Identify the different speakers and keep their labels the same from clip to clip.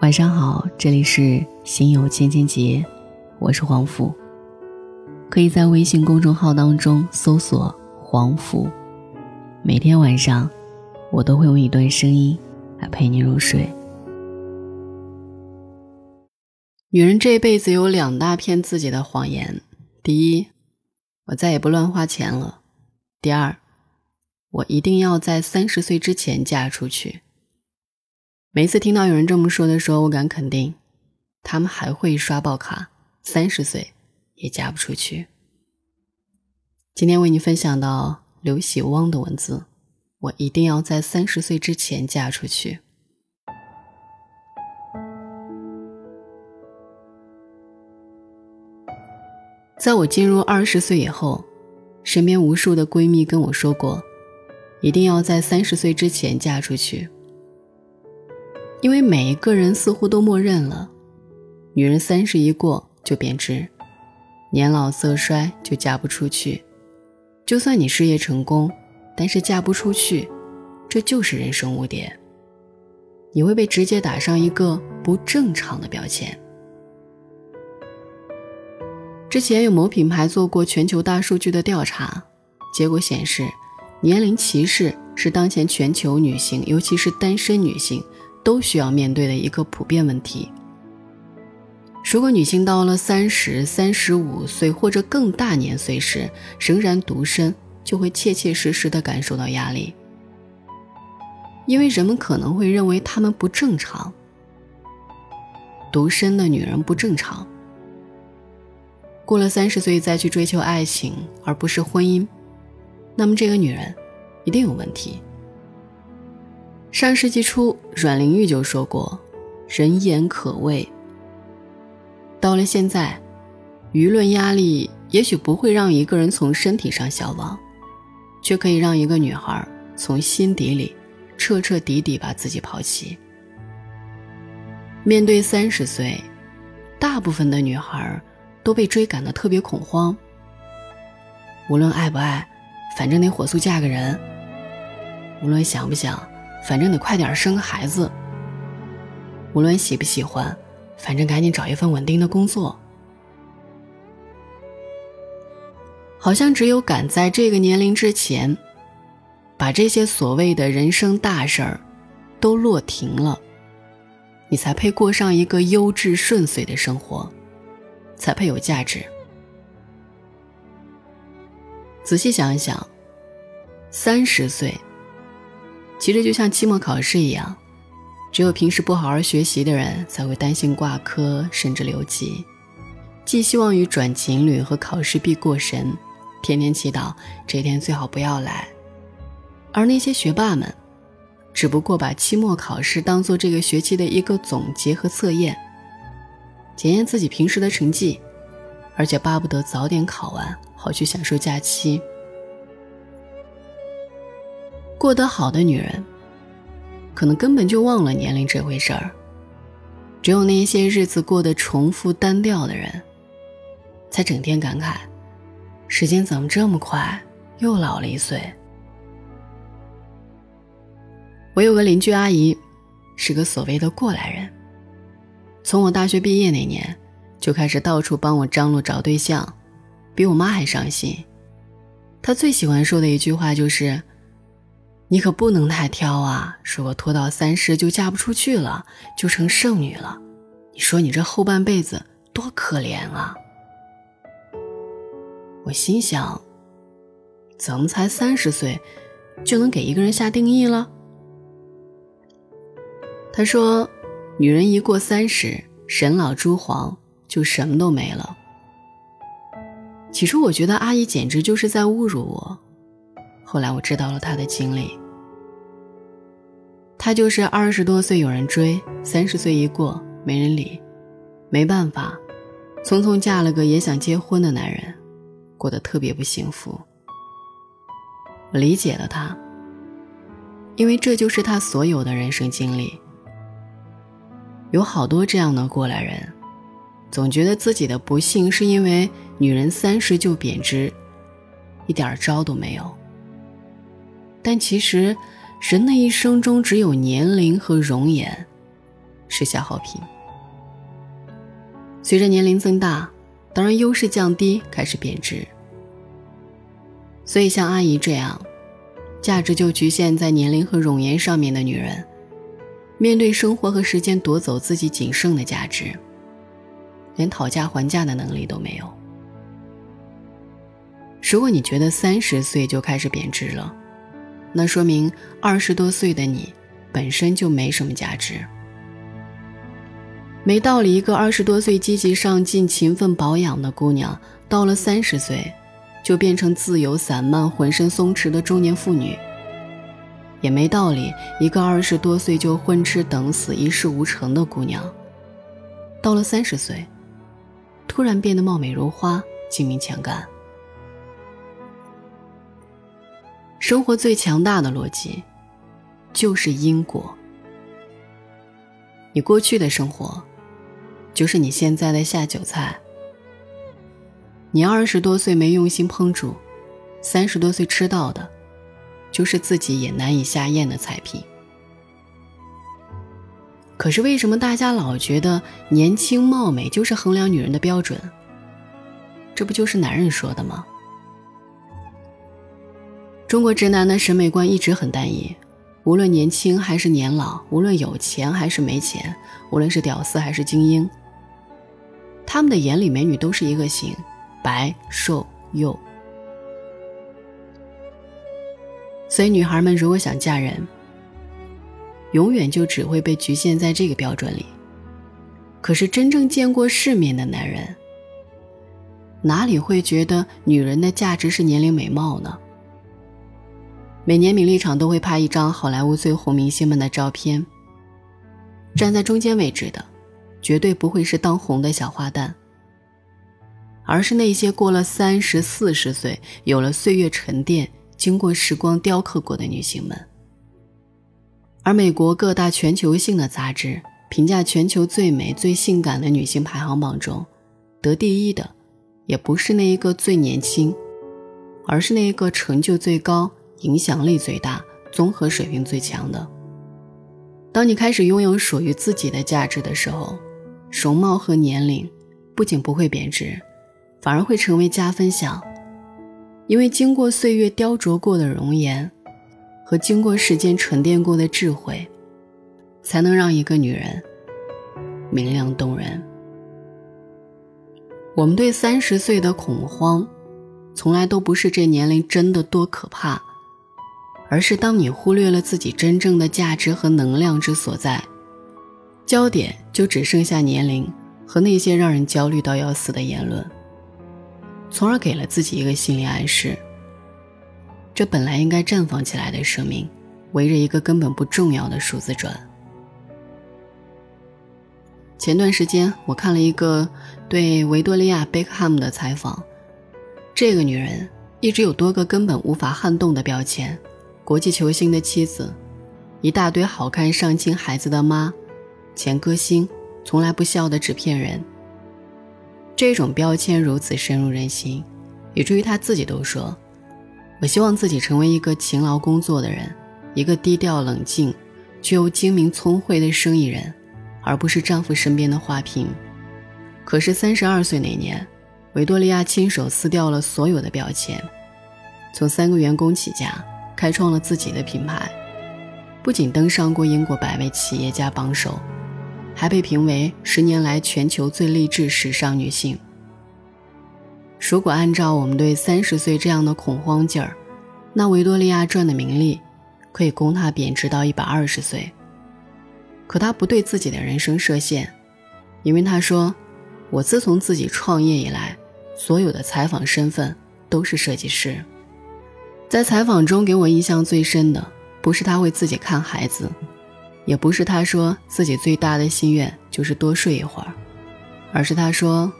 Speaker 1: 晚上好，这里是心有千千结，我是黄甫。可以在微信公众号当中搜索“黄甫”，每天晚上我都会用一段声音来陪你入睡。女人这辈子有两大骗自己的谎言：第一，我再也不乱花钱了；第二，我一定要在三十岁之前嫁出去。每次听到有人这么说的时候，我敢肯定，他们还会刷爆卡，三十岁也嫁不出去。今天为你分享到刘喜汪的文字，我一定要在三十岁之前嫁出去。在我进入二十岁以后，身边无数的闺蜜跟我说过，一定要在三十岁之前嫁出去。因为每一个人似乎都默认了，女人三十一过就贬值，年老色衰就嫁不出去。就算你事业成功，但是嫁不出去，这就是人生污点。你会被直接打上一个不正常的标签。之前有某品牌做过全球大数据的调查，结果显示，年龄歧视是当前全球女性，尤其是单身女性。都需要面对的一个普遍问题。如果女性到了三十三十五岁或者更大年岁时仍然独身，就会切切实实的感受到压力，因为人们可能会认为她们不正常。独身的女人不正常。过了三十岁再去追求爱情而不是婚姻，那么这个女人一定有问题。上世纪初，阮玲玉就说过：“人言可畏。”到了现在，舆论压力也许不会让一个人从身体上消亡，却可以让一个女孩从心底里彻彻底底把自己抛弃。面对三十岁，大部分的女孩都被追赶的特别恐慌。无论爱不爱，反正得火速嫁个人；无论想不想。反正得快点生个孩子。无论喜不喜欢，反正赶紧找一份稳定的工作。好像只有赶在这个年龄之前，把这些所谓的人生大事儿都落停了，你才配过上一个优质顺遂的生活，才配有价值。仔细想一想，三十岁。其实就像期末考试一样，只有平时不好好学习的人才会担心挂科甚至留级，寄希望于转情侣和考试必过神，天天祈祷这天最好不要来。而那些学霸们，只不过把期末考试当做这个学期的一个总结和测验，检验自己平时的成绩，而且巴不得早点考完，好去享受假期。过得好的女人，可能根本就忘了年龄这回事儿。只有那些日子过得重复单调的人，才整天感慨：时间怎么这么快，又老了一岁。我有个邻居阿姨，是个所谓的过来人。从我大学毕业那年，就开始到处帮我张罗找对象，比我妈还上心。她最喜欢说的一句话就是。你可不能太挑啊！如果拖到三十就嫁不出去了，就成剩女了。你说你这后半辈子多可怜啊！我心想，怎么才三十岁就能给一个人下定义了？他说，女人一过三十，人老珠黄，就什么都没了。起初我觉得阿姨简直就是在侮辱我。后来我知道了他的经历，他就是二十多岁有人追，三十岁一过没人理，没办法，匆匆嫁了个也想结婚的男人，过得特别不幸福。我理解了他，因为这就是他所有的人生经历。有好多这样的过来人，总觉得自己的不幸是因为女人三十就贬值，一点招都没有。但其实，人的一生中只有年龄和容颜，是消耗品。随着年龄增大，当然优势降低，开始贬值。所以像阿姨这样，价值就局限在年龄和容颜上面的女人，面对生活和时间夺走自己仅剩的价值，连讨价还价的能力都没有。如果你觉得三十岁就开始贬值了，那说明二十多岁的你本身就没什么价值。没道理，一个二十多岁积极上进、勤奋保养的姑娘，到了三十岁，就变成自由散漫、浑身松弛的中年妇女。也没道理，一个二十多岁就混吃等死、一事无成的姑娘，到了三十岁，突然变得貌美如花、精明强干。生活最强大的逻辑，就是因果。你过去的生活。就是你现在的下酒菜。你二十多岁没用心烹煮，三十多岁吃到的，就是自己也难以下咽的菜品。可是为什么大家老觉得年轻貌美就是衡量女人的标准？这不就是男人说的吗？中国直男的审美观一直很单一，无论年轻还是年老，无论有钱还是没钱，无论是屌丝还是精英。他们的眼里，美女都是一个型，白、瘦、幼。所以，女孩们如果想嫁人，永远就只会被局限在这个标准里。可是，真正见过世面的男人，哪里会觉得女人的价值是年龄、美貌呢？每年，名利场都会拍一张好莱坞最红明星们的照片，站在中间位置的。绝对不会是当红的小花旦，而是那些过了三十四十岁、有了岁月沉淀、经过时光雕刻过的女性们。而美国各大全球性的杂志评价全球最美、最性感的女性排行榜中，得第一的，也不是那一个最年轻，而是那一个成就最高、影响力最大、综合水平最强的。当你开始拥有属于自己的价值的时候，容貌和年龄不仅不会贬值，反而会成为加分项。因为经过岁月雕琢过的容颜，和经过时间沉淀过的智慧，才能让一个女人明亮动人。我们对三十岁的恐慌，从来都不是这年龄真的多可怕，而是当你忽略了自己真正的价值和能量之所在。焦点就只剩下年龄和那些让人焦虑到要死的言论，从而给了自己一个心理暗示：这本来应该绽放起来的生命，围着一个根本不重要的数字转。前段时间我看了一个对维多利亚·贝克汉姆的采访，这个女人一直有多个根本无法撼动的标签：国际球星的妻子，一大堆好看上镜孩子的妈。前歌星，从来不笑的纸片人。这种标签如此深入人心，以至于他自己都说：“我希望自己成为一个勤劳工作的人，一个低调冷静、却又精明聪慧的生意人，而不是丈夫身边的花瓶。”可是三十二岁那年，维多利亚亲手撕掉了所有的标签，从三个员工起家，开创了自己的品牌，不仅登上过英国百位企业家榜首。还被评为十年来全球最励志时尚女性。如果按照我们对三十岁这样的恐慌劲儿，那维多利亚赚的名利可以供她贬值到一百二十岁。可她不对自己的人生设限，因为她说：“我自从自己创业以来，所有的采访身份都是设计师。”在采访中给我印象最深的，不是他为自己看孩子。也不是他说自己最大的心愿就是多睡一会儿，而是他说：“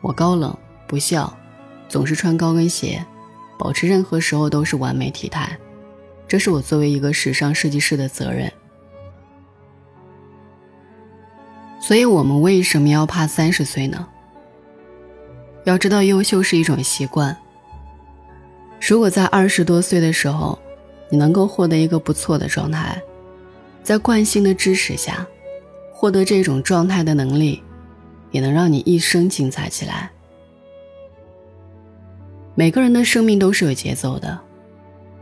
Speaker 1: 我高冷不笑，总是穿高跟鞋，保持任何时候都是完美体态，这是我作为一个时尚设计师的责任。”所以，我们为什么要怕三十岁呢？要知道，优秀是一种习惯。如果在二十多岁的时候，你能够获得一个不错的状态。在惯性的支持下，获得这种状态的能力，也能让你一生精彩起来。每个人的生命都是有节奏的，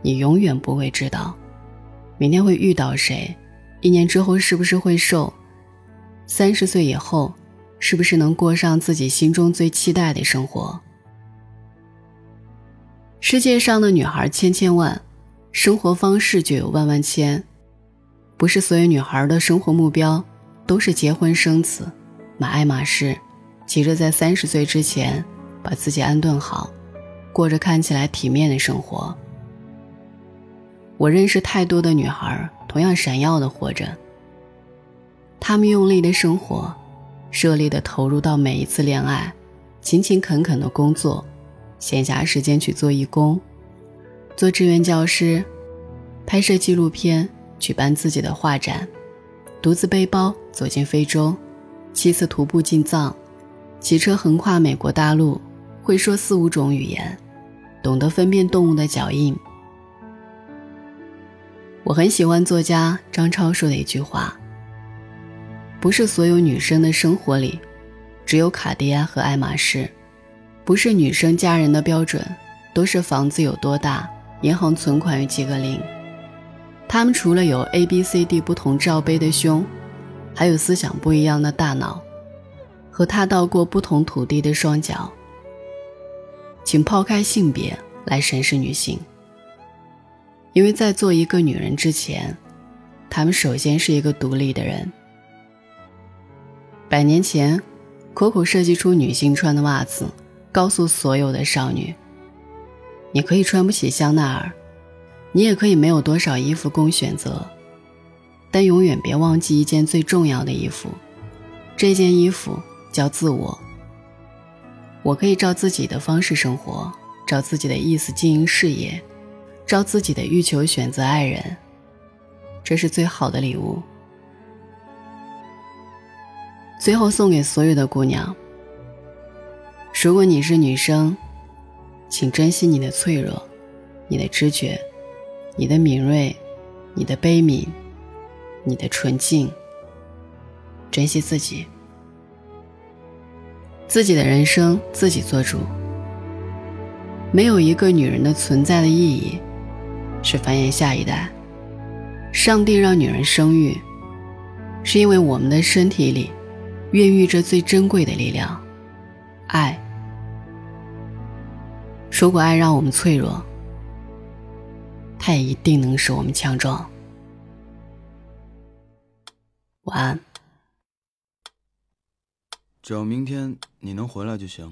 Speaker 1: 你永远不会知道，明天会遇到谁，一年之后是不是会瘦，三十岁以后，是不是能过上自己心中最期待的生活。世界上的女孩千千万，生活方式就有万万千，不是所有女孩的生活目标。都是结婚生子，买爱马仕，急着在三十岁之前把自己安顿好，过着看起来体面的生活。我认识太多的女孩，同样闪耀的活着。她们用力的生活，热烈的投入到每一次恋爱，勤勤恳恳的工作，闲暇时间去做义工，做志愿教师，拍摄纪录片，举办自己的画展。独自背包走进非洲，七次徒步进藏，骑车横跨美国大陆，会说四五种语言，懂得分辨动物的脚印。我很喜欢作家张超说的一句话：“不是所有女生的生活里，只有卡地亚和爱马仕；不是女生嫁人的标准，都是房子有多大，银行存款有几个零。”他们除了有 A、B、C、D 不同罩杯的胸，还有思想不一样的大脑，和踏到过不同土地的双脚。请抛开性别来审视女性，因为在做一个女人之前，她们首先是一个独立的人。百年前，Coco 设计出女性穿的袜子，告诉所有的少女：你可以穿不起香奈儿。你也可以没有多少衣服供选择，但永远别忘记一件最重要的衣服，这件衣服叫自我。我可以照自己的方式生活，照自己的意思经营事业，照自己的欲求选择爱人，这是最好的礼物。最后送给所有的姑娘：如果你是女生，请珍惜你的脆弱，你的知觉。你的敏锐，你的悲悯，你的纯净。珍惜自己，自己的人生自己做主。没有一个女人的存在的意义是繁衍下一代。上帝让女人生育，是因为我们的身体里孕育着最珍贵的力量——爱。如果爱让我们脆弱，它也一定能使我们强壮。晚安。
Speaker 2: 只要明天你能回来就行。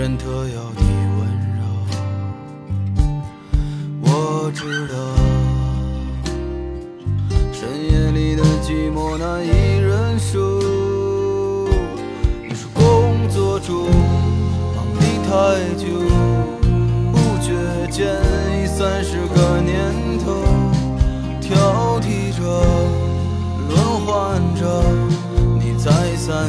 Speaker 2: 人特有的温柔。我知道，深夜里的寂寞难以忍受。你说工作中忙得太久，不觉间已三十个年头，挑剔着，轮换着，你再三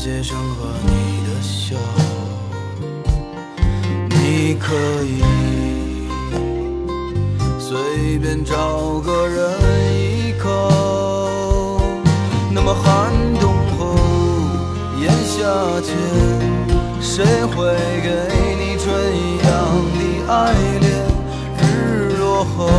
Speaker 2: 的感谢声和你的笑，你可以随便找个人依靠。那么寒冬后炎夏前，谁会给你春一样的爱恋？日落后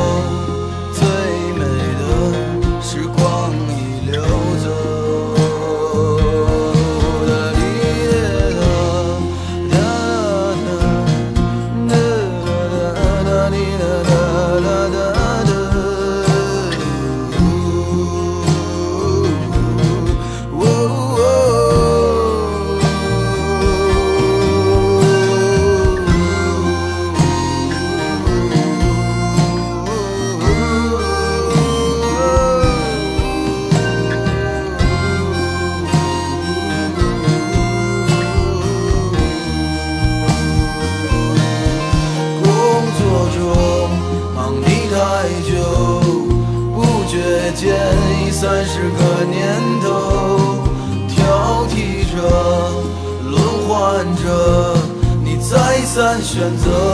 Speaker 2: 选择。